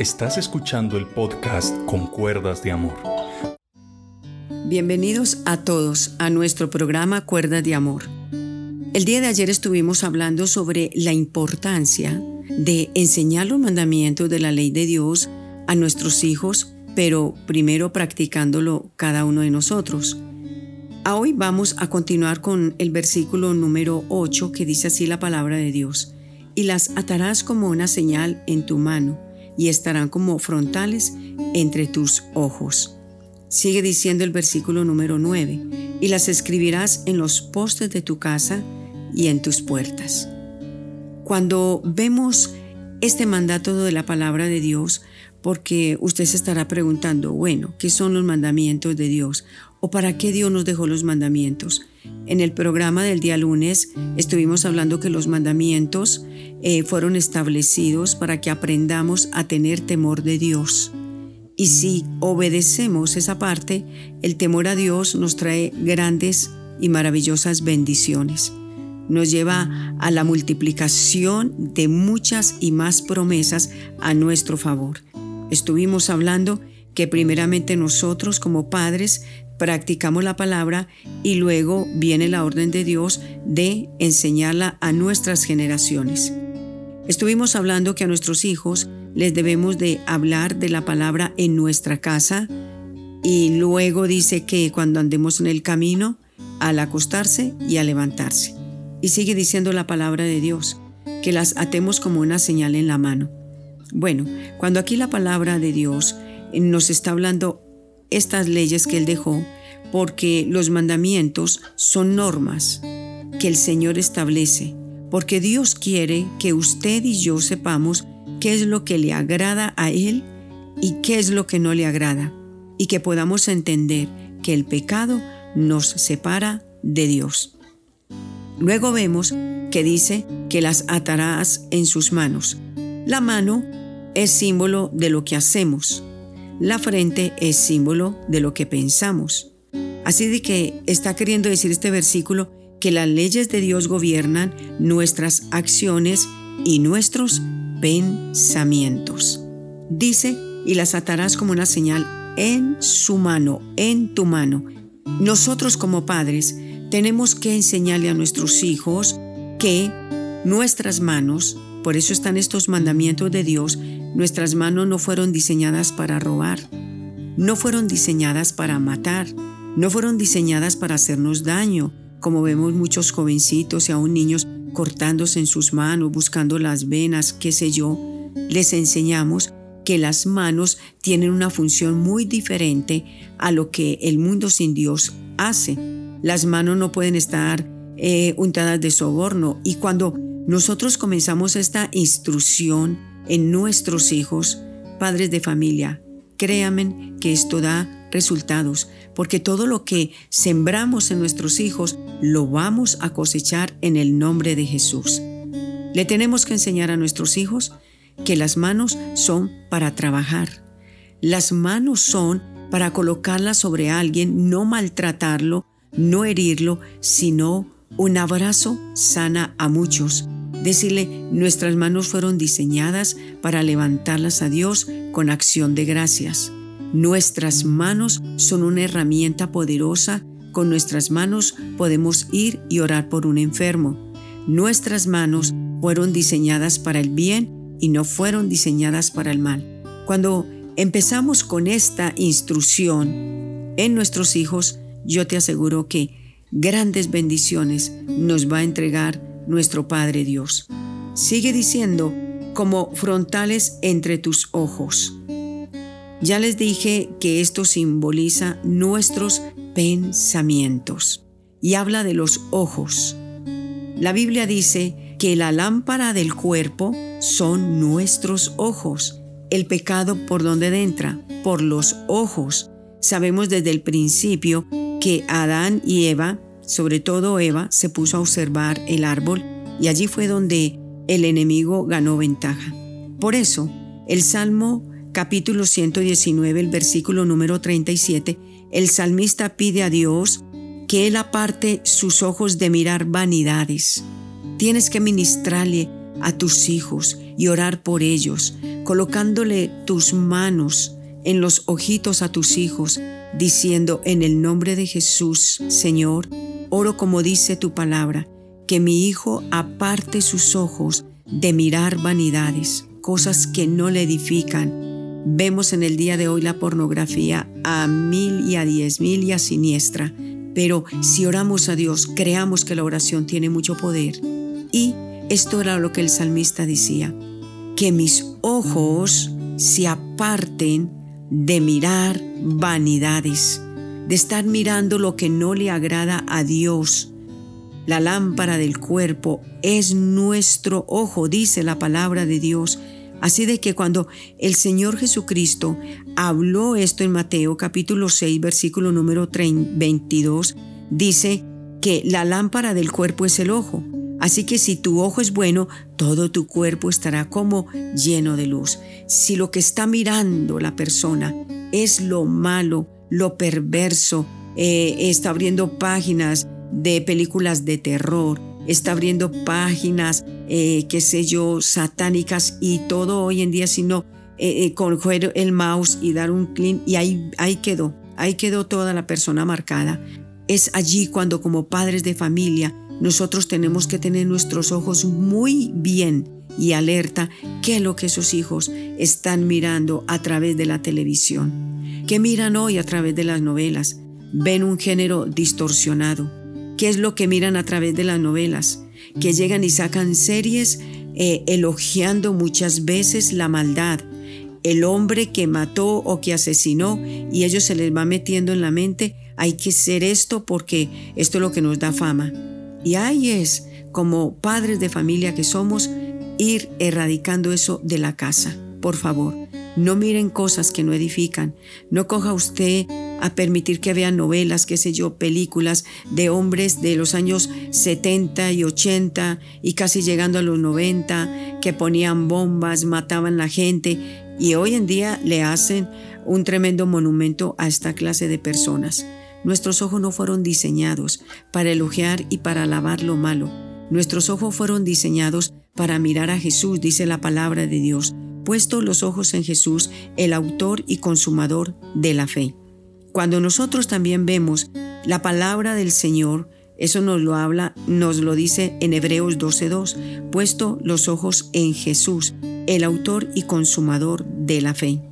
Estás escuchando el podcast Con Cuerdas de Amor. Bienvenidos a todos a nuestro programa Cuerdas de Amor. El día de ayer estuvimos hablando sobre la importancia de enseñar los mandamientos de la ley de Dios a nuestros hijos, pero primero practicándolo cada uno de nosotros. hoy vamos a continuar con el versículo número 8 que dice así la palabra de Dios. Y las atarás como una señal en tu mano y estarán como frontales entre tus ojos. Sigue diciendo el versículo número 9, y las escribirás en los postes de tu casa y en tus puertas. Cuando vemos este mandato de la palabra de Dios, porque usted se estará preguntando, bueno, ¿qué son los mandamientos de Dios? ¿O para qué Dios nos dejó los mandamientos? En el programa del día lunes estuvimos hablando que los mandamientos eh, fueron establecidos para que aprendamos a tener temor de Dios. Y si obedecemos esa parte, el temor a Dios nos trae grandes y maravillosas bendiciones. Nos lleva a la multiplicación de muchas y más promesas a nuestro favor. Estuvimos hablando que primeramente nosotros como padres practicamos la palabra y luego viene la orden de Dios de enseñarla a nuestras generaciones. Estuvimos hablando que a nuestros hijos les debemos de hablar de la palabra en nuestra casa y luego dice que cuando andemos en el camino, al acostarse y al levantarse. Y sigue diciendo la palabra de Dios, que las atemos como una señal en la mano. Bueno, cuando aquí la palabra de Dios nos está hablando estas leyes que Él dejó, porque los mandamientos son normas que el Señor establece, porque Dios quiere que usted y yo sepamos qué es lo que le agrada a Él y qué es lo que no le agrada, y que podamos entender que el pecado nos separa de Dios. Luego vemos que dice que las atarás en sus manos. La mano es símbolo de lo que hacemos. La frente es símbolo de lo que pensamos. Así de que está queriendo decir este versículo que las leyes de Dios gobiernan nuestras acciones y nuestros pensamientos. Dice, y las atarás como una señal en su mano, en tu mano. Nosotros como padres tenemos que enseñarle a nuestros hijos que nuestras manos, por eso están estos mandamientos de Dios, Nuestras manos no fueron diseñadas para robar, no fueron diseñadas para matar, no fueron diseñadas para hacernos daño, como vemos muchos jovencitos y aún niños cortándose en sus manos, buscando las venas, qué sé yo. Les enseñamos que las manos tienen una función muy diferente a lo que el mundo sin Dios hace. Las manos no pueden estar eh, untadas de soborno y cuando nosotros comenzamos esta instrucción, en nuestros hijos, padres de familia. Créanme que esto da resultados, porque todo lo que sembramos en nuestros hijos lo vamos a cosechar en el nombre de Jesús. Le tenemos que enseñar a nuestros hijos que las manos son para trabajar. Las manos son para colocarlas sobre alguien, no maltratarlo, no herirlo, sino un abrazo sana a muchos Decirle, nuestras manos fueron diseñadas para levantarlas a Dios con acción de gracias. Nuestras manos son una herramienta poderosa. Con nuestras manos podemos ir y orar por un enfermo. Nuestras manos fueron diseñadas para el bien y no fueron diseñadas para el mal. Cuando empezamos con esta instrucción en nuestros hijos, yo te aseguro que grandes bendiciones nos va a entregar nuestro Padre Dios. Sigue diciendo, como frontales entre tus ojos. Ya les dije que esto simboliza nuestros pensamientos y habla de los ojos. La Biblia dice que la lámpara del cuerpo son nuestros ojos. El pecado por donde entra, por los ojos. Sabemos desde el principio que Adán y Eva sobre todo Eva, se puso a observar el árbol y allí fue donde el enemigo ganó ventaja. Por eso, el Salmo capítulo 119, el versículo número 37, el salmista pide a Dios que Él aparte sus ojos de mirar vanidades. Tienes que ministrarle a tus hijos y orar por ellos colocándole tus manos en los ojitos a tus hijos, diciendo en el nombre de Jesús, Señor, oro como dice tu palabra, que mi hijo aparte sus ojos de mirar vanidades, cosas que no le edifican. Vemos en el día de hoy la pornografía a mil y a diez mil y a siniestra, pero si oramos a Dios, creamos que la oración tiene mucho poder. Y esto era lo que el salmista decía, que mis ojos se aparten de mirar vanidades, de estar mirando lo que no le agrada a Dios. La lámpara del cuerpo es nuestro ojo, dice la palabra de Dios. Así de que cuando el Señor Jesucristo habló esto en Mateo capítulo 6 versículo número 22, dice que la lámpara del cuerpo es el ojo. Así que si tu ojo es bueno, todo tu cuerpo estará como lleno de luz. Si lo que está mirando la persona es lo malo, lo perverso, eh, está abriendo páginas de películas de terror, está abriendo páginas, eh, qué sé yo, satánicas y todo hoy en día, sino eh, eh, coger el mouse y dar un clic y ahí, ahí quedó, ahí quedó toda la persona marcada. Es allí cuando como padres de familia nosotros tenemos que tener nuestros ojos muy bien y alerta qué es lo que esos hijos están mirando a través de la televisión, qué miran hoy a través de las novelas, ven un género distorsionado, qué es lo que miran a través de las novelas, que llegan y sacan series eh, elogiando muchas veces la maldad, el hombre que mató o que asesinó y ellos se les va metiendo en la mente, hay que ser esto porque esto es lo que nos da fama. Y ahí es, como padres de familia que somos, ir erradicando eso de la casa. Por favor, no miren cosas que no edifican. No coja usted a permitir que vean novelas, qué sé yo, películas de hombres de los años 70 y 80 y casi llegando a los 90 que ponían bombas, mataban la gente y hoy en día le hacen un tremendo monumento a esta clase de personas. Nuestros ojos no fueron diseñados para elogiar y para alabar lo malo. Nuestros ojos fueron diseñados para mirar a Jesús, dice la palabra de Dios, puesto los ojos en Jesús, el autor y consumador de la fe. Cuando nosotros también vemos la palabra del Señor, eso nos lo habla, nos lo dice en Hebreos 12:2, puesto los ojos en Jesús, el autor y consumador de la fe.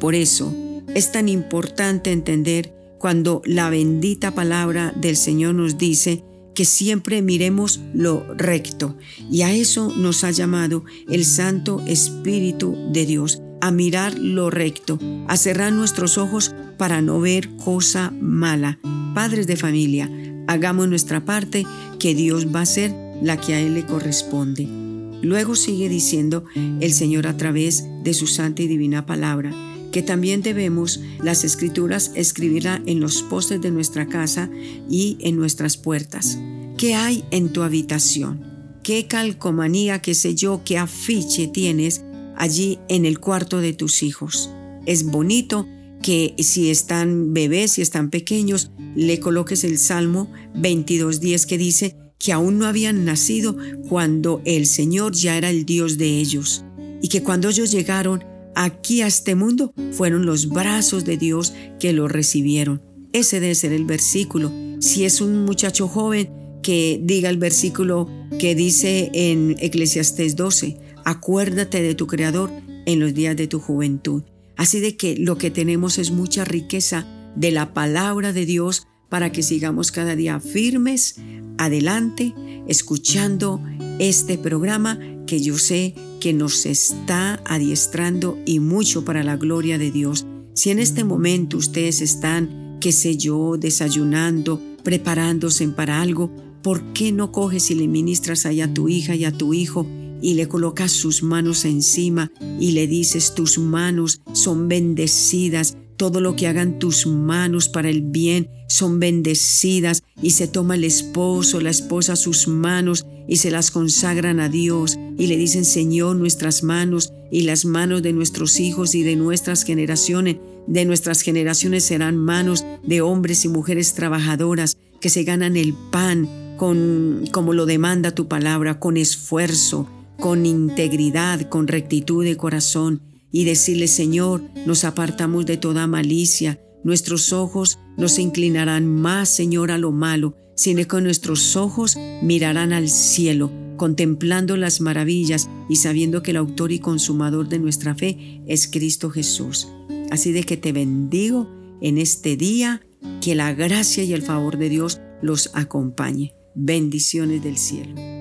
Por eso es tan importante entender cuando la bendita palabra del Señor nos dice que siempre miremos lo recto. Y a eso nos ha llamado el Santo Espíritu de Dios, a mirar lo recto, a cerrar nuestros ojos para no ver cosa mala. Padres de familia, hagamos nuestra parte, que Dios va a ser la que a Él le corresponde. Luego sigue diciendo el Señor a través de su santa y divina palabra que también debemos las escrituras escribirla en los postes de nuestra casa y en nuestras puertas. ¿Qué hay en tu habitación? ¿Qué calcomanía, qué sé yo, qué afiche tienes allí en el cuarto de tus hijos? Es bonito que si están bebés, si están pequeños, le coloques el Salmo 22.10 que dice que aún no habían nacido cuando el Señor ya era el Dios de ellos y que cuando ellos llegaron aquí a este mundo fueron los brazos de Dios que lo recibieron. Ese debe ser el versículo. Si es un muchacho joven, que diga el versículo que dice en Eclesiastés 12, acuérdate de tu Creador en los días de tu juventud. Así de que lo que tenemos es mucha riqueza de la palabra de Dios para que sigamos cada día firmes, adelante, escuchando este programa que yo sé que nos está adiestrando y mucho para la gloria de Dios. Si en este momento ustedes están, qué sé yo, desayunando, preparándose para algo, ¿por qué no coges y le ministras ahí a tu hija y a tu hijo y le colocas sus manos encima y le dices tus manos son bendecidas, todo lo que hagan tus manos para el bien son bendecidas y se toma el esposo, la esposa sus manos y se las consagran a Dios y le dicen Señor nuestras manos y las manos de nuestros hijos y de nuestras generaciones, de nuestras generaciones serán manos de hombres y mujeres trabajadoras que se ganan el pan con como lo demanda tu palabra, con esfuerzo, con integridad, con rectitud de corazón y decirle, Señor, nos apartamos de toda malicia, nuestros ojos no se inclinarán más, Señor, a lo malo, sino que nuestros ojos mirarán al cielo, contemplando las maravillas y sabiendo que el autor y consumador de nuestra fe es Cristo Jesús. Así de que te bendigo en este día, que la gracia y el favor de Dios los acompañe. Bendiciones del cielo.